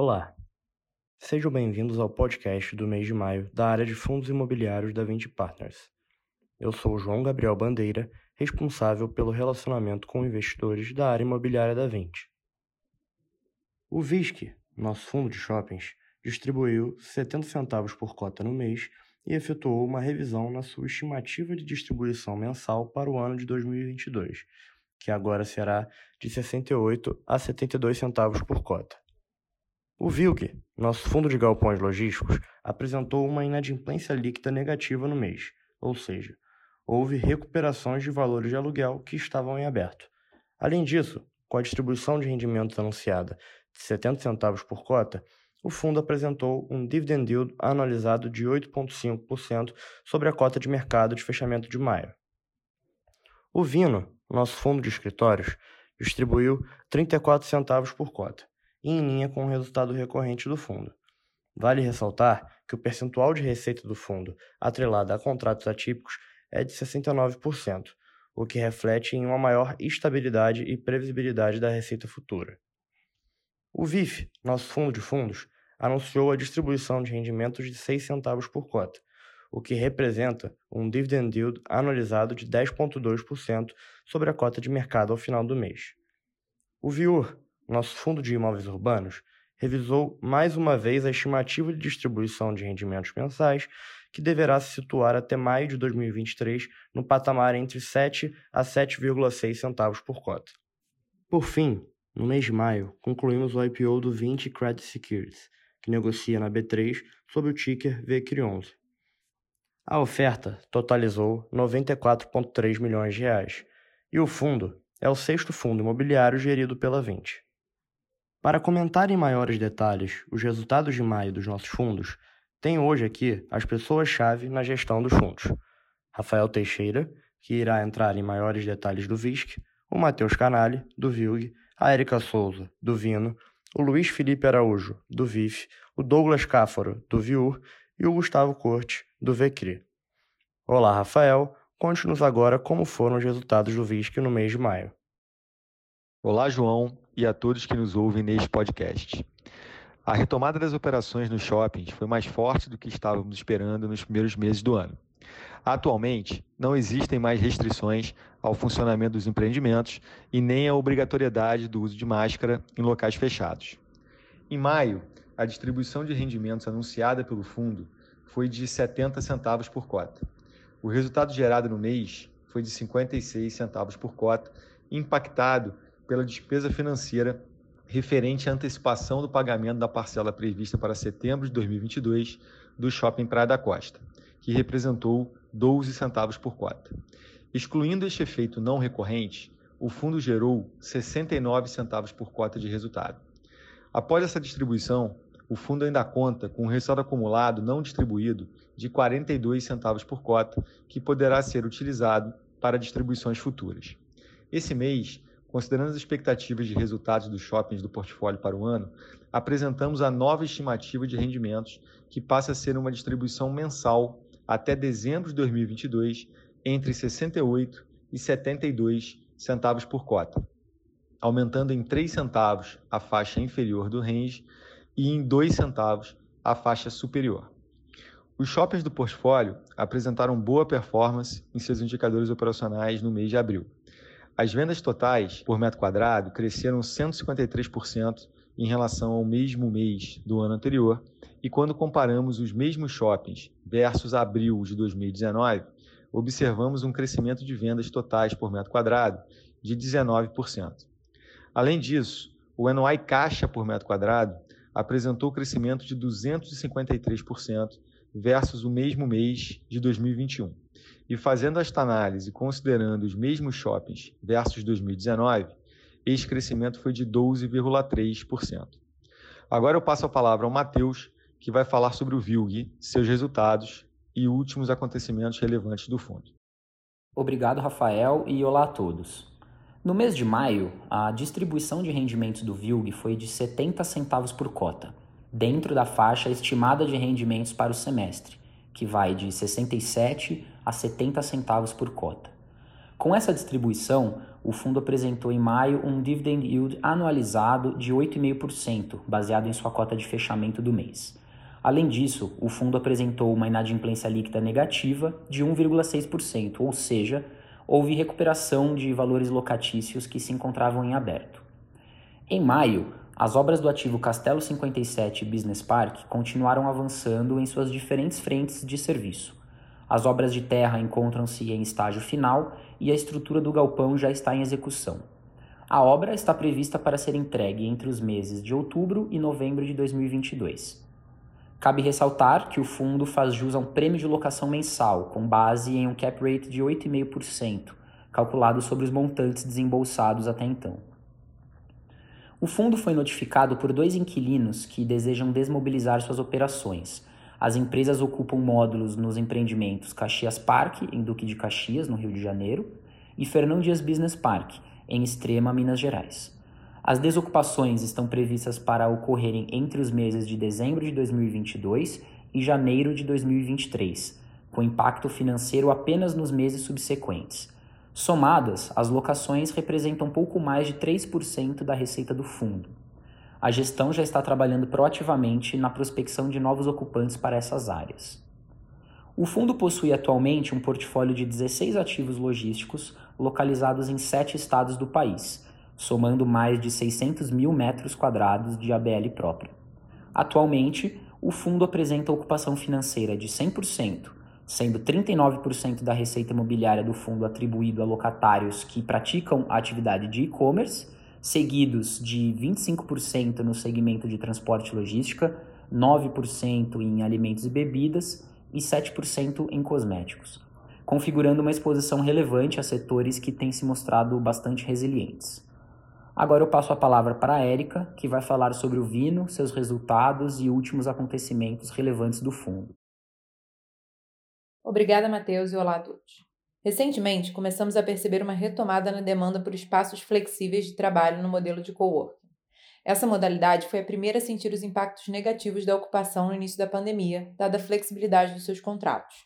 Olá, sejam bem-vindos ao podcast do mês de maio da área de fundos imobiliários da Vinci Partners. Eu sou João Gabriel Bandeira, responsável pelo relacionamento com investidores da área imobiliária da Vinci. O VISC, nosso fundo de shoppings, distribuiu 70 centavos por cota no mês e efetuou uma revisão na sua estimativa de distribuição mensal para o ano de 2022, que agora será de 68 a 72 centavos por cota. O VILG, nosso fundo de galpões logísticos, apresentou uma inadimplência líquida negativa no mês, ou seja, houve recuperações de valores de aluguel que estavam em aberto. Além disso, com a distribuição de rendimentos anunciada de 70 centavos por cota, o fundo apresentou um dividend yield anualizado de 8,5% sobre a cota de mercado de fechamento de maio. O Vino, nosso fundo de escritórios, distribuiu 34 centavos por cota em linha com o resultado recorrente do fundo. Vale ressaltar que o percentual de receita do fundo atrelado a contratos atípicos é de 69%, o que reflete em uma maior estabilidade e previsibilidade da receita futura. O VIF, nosso fundo de fundos, anunciou a distribuição de rendimentos de 6 centavos por cota, o que representa um dividend yield anualizado de 10,2% sobre a cota de mercado ao final do mês. O VIUR, nosso fundo de imóveis urbanos, revisou mais uma vez a estimativa de distribuição de rendimentos mensais, que deverá se situar até maio de 2023 no patamar entre 7 a 7,6 centavos por cota. Por fim, no mês de maio, concluímos o IPO do 20 Credit Securities, que negocia na B3 sob o ticker VCRI11. A oferta totalizou 94,3 milhões de reais, e o fundo é o sexto fundo imobiliário gerido pela 20. Para comentar em maiores detalhes os resultados de maio dos nossos fundos, tenho hoje aqui as pessoas-chave na gestão dos fundos. Rafael Teixeira, que irá entrar em maiores detalhes do VISC, o Matheus Canali, do VILG, a Erika Souza, do Vino, o Luiz Felipe Araújo, do VIF, o Douglas Cáfaro, do VIUR e o Gustavo Corte, do VECRI. Olá, Rafael. Conte-nos agora como foram os resultados do VISC no mês de maio. Olá, João, e a todos que nos ouvem neste podcast. A retomada das operações nos shoppings foi mais forte do que estávamos esperando nos primeiros meses do ano. Atualmente, não existem mais restrições ao funcionamento dos empreendimentos e nem a obrigatoriedade do uso de máscara em locais fechados. Em maio, a distribuição de rendimentos anunciada pelo fundo foi de 70 centavos por cota. O resultado gerado no mês foi de 56 centavos por cota, impactado pela despesa financeira referente à antecipação do pagamento da parcela prevista para setembro de 2022 do Shopping Praia da Costa, que representou 12 centavos por cota. Excluindo este efeito não recorrente, o fundo gerou 69 centavos por cota de resultado. Após essa distribuição, o fundo ainda conta com um resultado acumulado não distribuído de 42 centavos por cota, que poderá ser utilizado para distribuições futuras. Esse mês, Considerando as expectativas de resultados dos shoppings do portfólio para o ano, apresentamos a nova estimativa de rendimentos, que passa a ser uma distribuição mensal até dezembro de 2022 entre 68 e 72 centavos por cota, aumentando em 3 centavos a faixa inferior do range e em 2 centavos a faixa superior. Os shoppings do portfólio apresentaram boa performance em seus indicadores operacionais no mês de abril. As vendas totais por metro quadrado cresceram 153% em relação ao mesmo mês do ano anterior, e quando comparamos os mesmos shoppings versus abril de 2019, observamos um crescimento de vendas totais por metro quadrado de 19%. Além disso, o NOI caixa por metro quadrado apresentou crescimento de 253% versus o mesmo mês de 2021. E fazendo esta análise, considerando os mesmos shoppings versus 2019, esse crescimento foi de 12,3%. Agora eu passo a palavra ao Matheus, que vai falar sobre o VILG, seus resultados e últimos acontecimentos relevantes do fundo. Obrigado, Rafael, e olá a todos. No mês de maio, a distribuição de rendimentos do VILG foi de 70 centavos por cota, dentro da faixa estimada de rendimentos para o semestre, que vai de 67 a 70 centavos por cota. Com essa distribuição, o fundo apresentou em maio um dividend yield anualizado de 8,5%, baseado em sua cota de fechamento do mês. Além disso, o fundo apresentou uma inadimplência líquida negativa de 1,6%, ou seja, houve recuperação de valores locatícios que se encontravam em aberto. Em maio, as obras do ativo Castelo 57 Business Park continuaram avançando em suas diferentes frentes de serviço. As obras de terra encontram-se em estágio final e a estrutura do galpão já está em execução. A obra está prevista para ser entregue entre os meses de outubro e novembro de 2022. Cabe ressaltar que o fundo faz jus a um prêmio de locação mensal, com base em um cap rate de 8,5%, calculado sobre os montantes desembolsados até então. O fundo foi notificado por dois inquilinos que desejam desmobilizar suas operações. As empresas ocupam módulos nos empreendimentos Caxias Park, em Duque de Caxias, no Rio de Janeiro, e Fernão Dias Business Park, em Extrema, Minas Gerais. As desocupações estão previstas para ocorrerem entre os meses de dezembro de 2022 e janeiro de 2023, com impacto financeiro apenas nos meses subsequentes. Somadas, as locações representam pouco mais de 3% da receita do fundo. A gestão já está trabalhando proativamente na prospecção de novos ocupantes para essas áreas. O fundo possui atualmente um portfólio de 16 ativos logísticos localizados em sete estados do país, somando mais de 600 mil metros quadrados de ABL própria. Atualmente, o fundo apresenta ocupação financeira de 100%, sendo 39% da receita imobiliária do fundo atribuído a locatários que praticam a atividade de e-commerce, seguidos de 25% no segmento de transporte e logística, 9% em alimentos e bebidas e 7% em cosméticos, configurando uma exposição relevante a setores que têm se mostrado bastante resilientes. Agora eu passo a palavra para a Érica, que vai falar sobre o Vino, seus resultados e últimos acontecimentos relevantes do fundo. Obrigada, Matheus, e olá a todos. Recentemente, começamos a perceber uma retomada na demanda por espaços flexíveis de trabalho no modelo de coworking. Essa modalidade foi a primeira a sentir os impactos negativos da ocupação no início da pandemia, dada a flexibilidade dos seus contratos.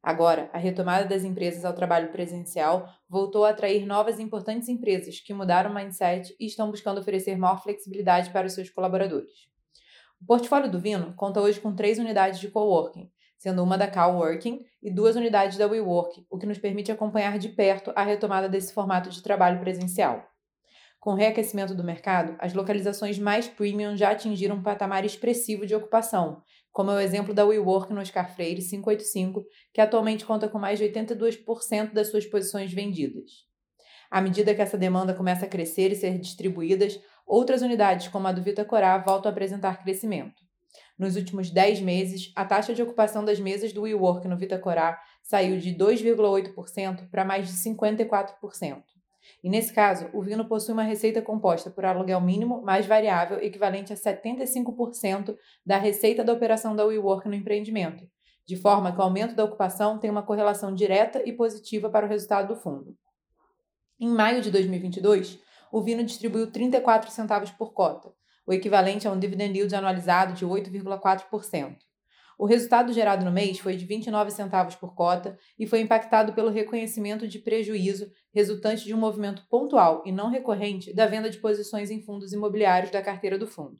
Agora, a retomada das empresas ao trabalho presencial voltou a atrair novas e importantes empresas que mudaram o mindset e estão buscando oferecer maior flexibilidade para os seus colaboradores. O portfólio do Vino conta hoje com três unidades de coworking, sendo uma da Coworking e duas unidades da WeWork, o que nos permite acompanhar de perto a retomada desse formato de trabalho presencial. Com o reaquecimento do mercado, as localizações mais premium já atingiram um patamar expressivo de ocupação, como é o exemplo da WeWork no Oscar Freire 585, que atualmente conta com mais de 82% das suas posições vendidas. À medida que essa demanda começa a crescer e ser distribuídas, outras unidades, como a do Vita Corá, voltam a apresentar crescimento. Nos últimos 10 meses, a taxa de ocupação das mesas do WeWork no Vitacorá saiu de 2,8% para mais de 54%. E nesse caso, o Vino possui uma receita composta por aluguel mínimo mais variável equivalente a 75% da receita da operação da WeWork no empreendimento, de forma que o aumento da ocupação tem uma correlação direta e positiva para o resultado do fundo. Em maio de 2022, o Vino distribuiu 34 centavos por cota, o equivalente a um dividend yield anualizado de 8,4%. O resultado gerado no mês foi de 29 centavos por cota e foi impactado pelo reconhecimento de prejuízo resultante de um movimento pontual e não recorrente da venda de posições em fundos imobiliários da carteira do fundo.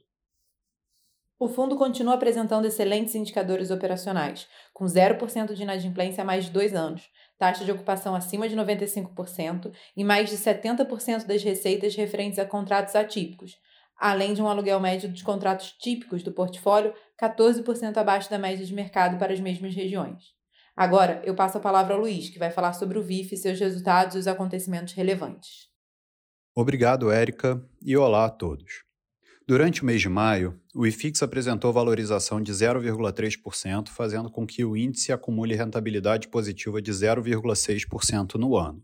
O fundo continua apresentando excelentes indicadores operacionais, com 0% de inadimplência há mais de dois anos, taxa de ocupação acima de 95% e mais de 70% das receitas referentes a contratos atípicos, além de um aluguel médio dos contratos típicos do portfólio 14% abaixo da média de mercado para as mesmas regiões. Agora, eu passo a palavra ao Luiz, que vai falar sobre o VIF, seus resultados e os acontecimentos relevantes. Obrigado, Érica, e olá a todos. Durante o mês de maio, o IFIX apresentou valorização de 0,3%, fazendo com que o índice acumule rentabilidade positiva de 0,6% no ano.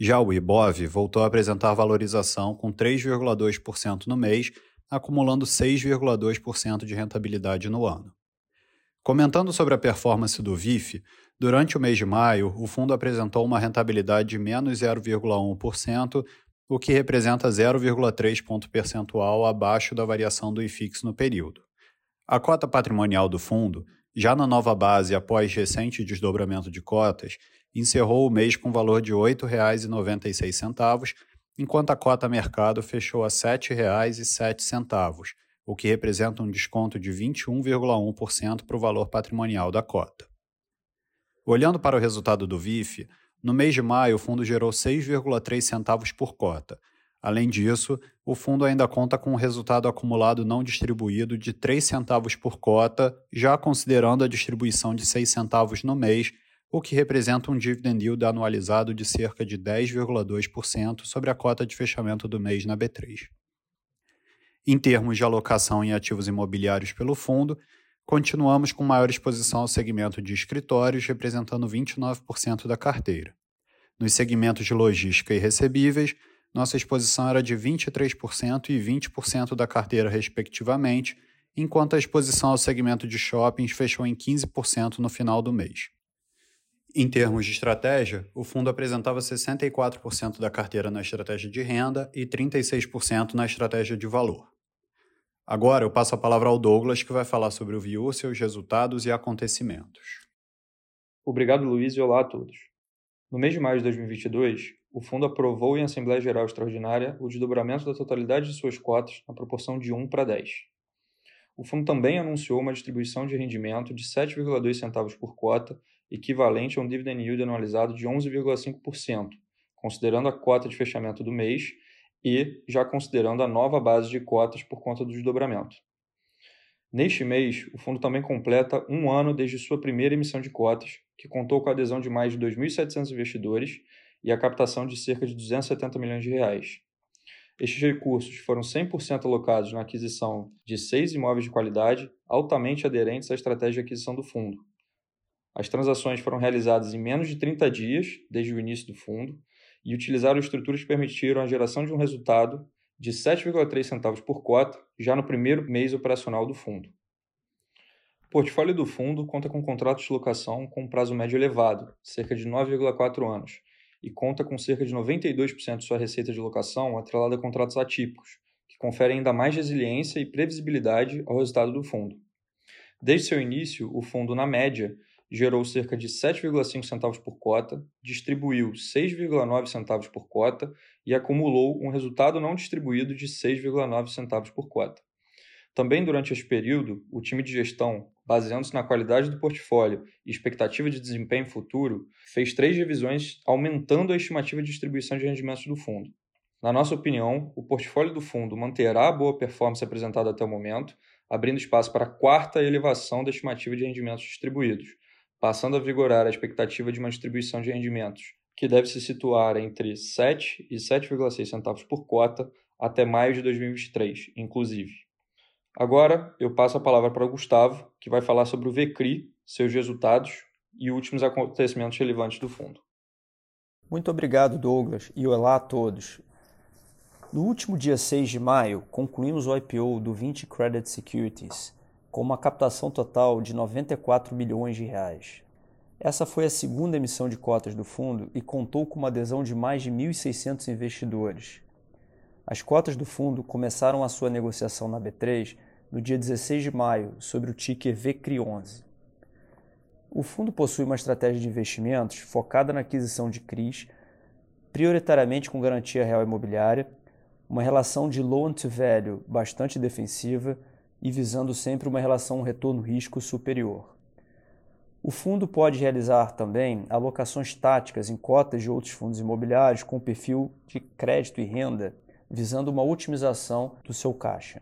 Já o IBOV voltou a apresentar valorização com 3,2% no mês, acumulando 6,2% de rentabilidade no ano. Comentando sobre a performance do VIF, durante o mês de maio, o fundo apresentou uma rentabilidade de menos 0,1%, o que representa 0,3 ponto percentual abaixo da variação do IFIX no período. A cota patrimonial do fundo, já na nova base após recente desdobramento de cotas, encerrou o mês com valor de R$ 8,96, enquanto a cota mercado fechou a R$ 7,07, o que representa um desconto de 21,1% para o valor patrimonial da cota. Olhando para o resultado do VIF, no mês de maio o fundo gerou 6,3 centavos por cota. Além disso, o fundo ainda conta com um resultado acumulado não distribuído de 3 centavos por cota, já considerando a distribuição de 6 centavos no mês o que representa um dividend yield anualizado de cerca de 10,2% sobre a cota de fechamento do mês na B3. Em termos de alocação em ativos imobiliários pelo fundo, continuamos com maior exposição ao segmento de escritórios, representando 29% da carteira. Nos segmentos de logística e recebíveis, nossa exposição era de 23% e 20% da carteira, respectivamente, enquanto a exposição ao segmento de shoppings fechou em 15% no final do mês. Em termos de estratégia, o fundo apresentava 64% da carteira na estratégia de renda e 36% na estratégia de valor. Agora eu passo a palavra ao Douglas, que vai falar sobre o VIU, seus resultados e acontecimentos. Obrigado, Luiz, e olá a todos. No mês de maio de 2022, o fundo aprovou em Assembleia Geral Extraordinária o desdobramento da totalidade de suas cotas na proporção de 1 para 10. O fundo também anunciou uma distribuição de rendimento de 7,2 centavos por cota equivalente a um dividend yield anualizado de 11,5%, considerando a cota de fechamento do mês e já considerando a nova base de cotas por conta do desdobramento. Neste mês, o fundo também completa um ano desde sua primeira emissão de cotas, que contou com a adesão de mais de 2.700 investidores e a captação de cerca de 270 milhões de reais. Estes recursos foram 100% alocados na aquisição de seis imóveis de qualidade altamente aderentes à estratégia de aquisição do fundo, as transações foram realizadas em menos de 30 dias, desde o início do fundo, e utilizaram estruturas que permitiram a geração de um resultado de 7,3 centavos por cota já no primeiro mês operacional do fundo. O portfólio do fundo conta com contratos de locação com um prazo médio elevado, cerca de 9,4 anos, e conta com cerca de 92% de sua receita de locação atrelada a contratos atípicos, que conferem ainda mais resiliência e previsibilidade ao resultado do fundo. Desde seu início, o fundo, na média, gerou cerca de 7,5 centavos por cota, distribuiu 6,9 centavos por cota e acumulou um resultado não distribuído de 6,9 centavos por cota. Também durante esse período, o time de gestão, baseando-se na qualidade do portfólio e expectativa de desempenho futuro, fez três revisões aumentando a estimativa de distribuição de rendimentos do fundo. Na nossa opinião, o portfólio do fundo manterá a boa performance apresentada até o momento, abrindo espaço para a quarta elevação da estimativa de rendimentos distribuídos, passando a vigorar a expectativa de uma distribuição de rendimentos, que deve se situar entre 7 e 7,6 centavos por cota até maio de 2023, inclusive. Agora eu passo a palavra para o Gustavo, que vai falar sobre o VCRI, seus resultados e últimos acontecimentos relevantes do fundo. Muito obrigado, Douglas, e olá a todos. No último dia 6 de maio, concluímos o IPO do 20 Credit Securities, com uma captação total de 94 milhões de reais. Essa foi a segunda emissão de cotas do fundo e contou com uma adesão de mais de 1.600 investidores. As cotas do fundo começaram a sua negociação na B3 no dia 16 de maio, sobre o ticker VCRI11. O fundo possui uma estratégia de investimentos focada na aquisição de CRIs, prioritariamente com garantia real imobiliária, uma relação de loan to value bastante defensiva e visando sempre uma relação retorno-risco superior. O fundo pode realizar também alocações táticas em cotas de outros fundos imobiliários com perfil de crédito e renda, visando uma otimização do seu caixa.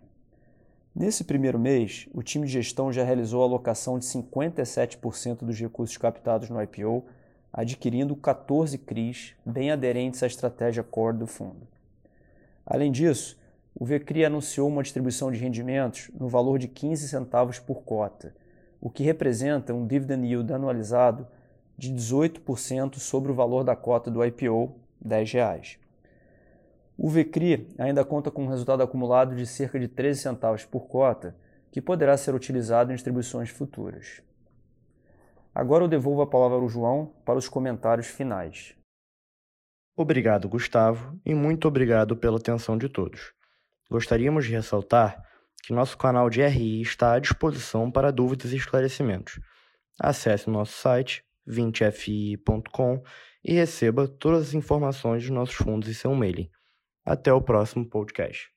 Nesse primeiro mês, o time de gestão já realizou a alocação de 57% dos recursos captados no IPO, adquirindo 14 CRIs bem aderentes à estratégia core do fundo. Além disso, o VCRI anunciou uma distribuição de rendimentos no valor de 15 centavos por cota, o que representa um dividend yield anualizado de 18% sobre o valor da cota do IPO, 10 reais. O VCRI ainda conta com um resultado acumulado de cerca de 13 centavos por cota, que poderá ser utilizado em distribuições futuras. Agora eu devolvo a palavra ao João para os comentários finais. Obrigado, Gustavo, e muito obrigado pela atenção de todos. Gostaríamos de ressaltar que nosso canal de RI está à disposição para dúvidas e esclarecimentos. Acesse nosso site 20fi.com e receba todas as informações dos nossos fundos e seu mailing. Até o próximo podcast.